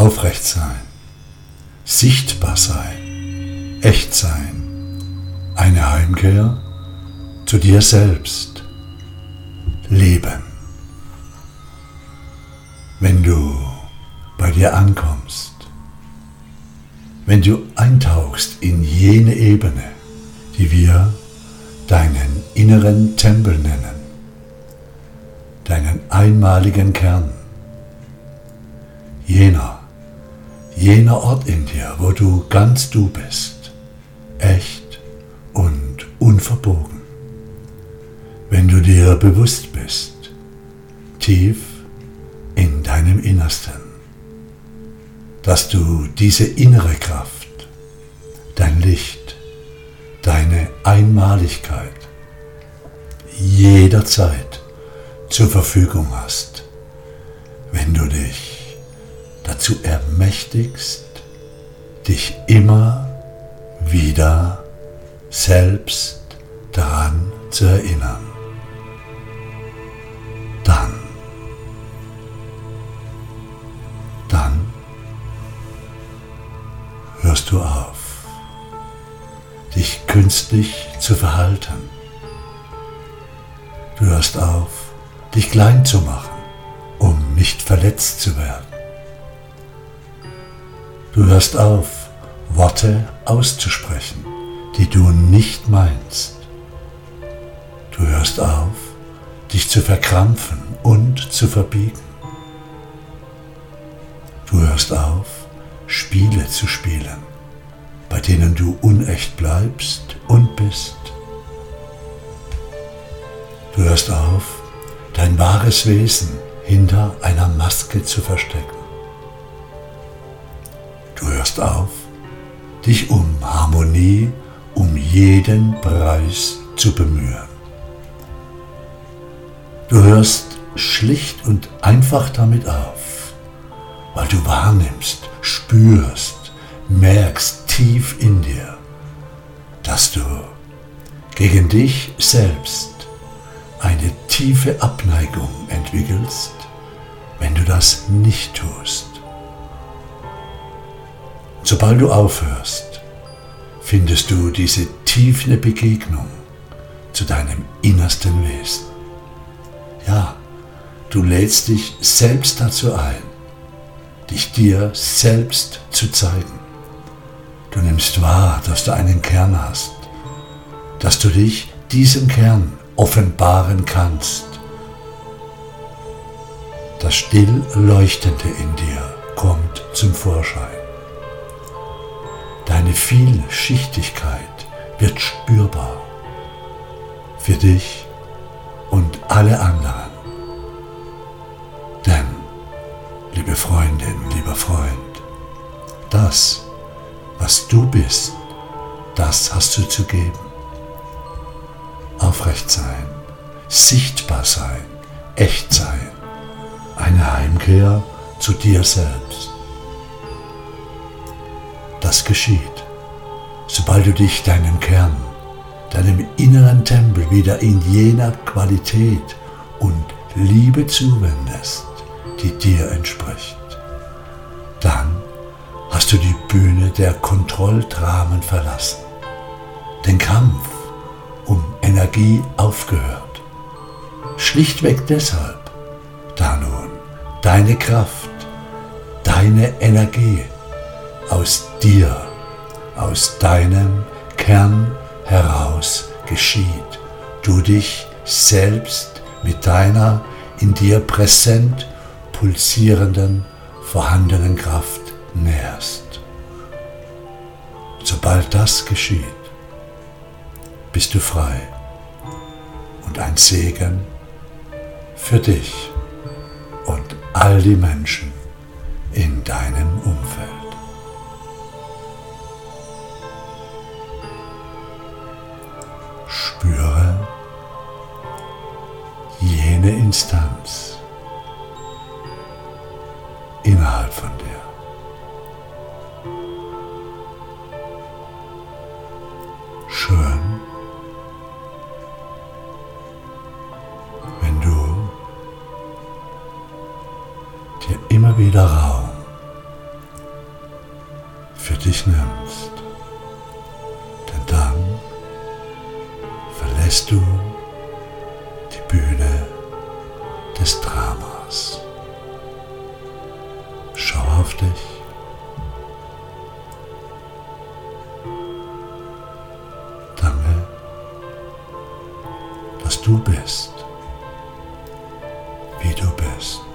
Aufrecht sein, sichtbar sein, echt sein, eine Heimkehr zu dir selbst, Leben. Wenn du bei dir ankommst, wenn du eintauchst in jene Ebene, die wir deinen inneren Tempel nennen, deinen einmaligen Kern, jener, jener Ort in dir, wo du ganz du bist, echt und unverbogen. Wenn du dir bewusst bist, tief in deinem Innersten, dass du diese innere Kraft, dein Licht, deine Einmaligkeit jederzeit zur Verfügung hast, wenn du dich dazu ermächtigst, dich immer wieder selbst daran zu erinnern. Dann, dann hörst du auf, dich künstlich zu verhalten. Du hörst auf, dich klein zu machen, um nicht verletzt zu werden. Du hörst auf, Worte auszusprechen, die du nicht meinst. Du hörst auf, dich zu verkrampfen und zu verbiegen. Du hörst auf, Spiele zu spielen, bei denen du unecht bleibst und bist. Du hörst auf, dein wahres Wesen hinter einer Maske zu verstecken. Hörst auf, dich um Harmonie um jeden Preis zu bemühen. Du hörst schlicht und einfach damit auf, weil du wahrnimmst, spürst, merkst tief in dir, dass du gegen dich selbst eine tiefe Abneigung entwickelst, wenn du das nicht tust. Sobald du aufhörst, findest du diese tiefe Begegnung zu deinem innersten Wesen. Ja, du lädst dich selbst dazu ein, dich dir selbst zu zeigen. Du nimmst wahr, dass du einen Kern hast, dass du dich diesem Kern offenbaren kannst. Das still Leuchtende in dir kommt zum Vorschein. Deine Vielschichtigkeit wird spürbar für dich und alle anderen. Denn, liebe Freundin, lieber Freund, das, was du bist, das hast du zu geben. Aufrecht sein, sichtbar sein, echt sein, eine Heimkehr zu dir selbst. Das geschieht, sobald du dich deinem Kern, deinem inneren Tempel wieder in jener Qualität und Liebe zuwendest, die dir entspricht. Dann hast du die Bühne der Kontrolldramen verlassen, den Kampf um Energie aufgehört. Schlichtweg deshalb, da nun deine Kraft, deine Energie aus dir, aus deinem Kern heraus geschieht. Du dich selbst mit deiner in dir präsent pulsierenden, vorhandenen Kraft nährst. Sobald das geschieht, bist du frei und ein Segen für dich und all die Menschen in deinem Umfeld. Spüre jene Instanz innerhalb von dir. Schön, wenn du dir immer wieder Raum dich nimmst. Verlässt du die Bühne des Dramas. Schau auf dich. Danke, dass du bist, wie du bist.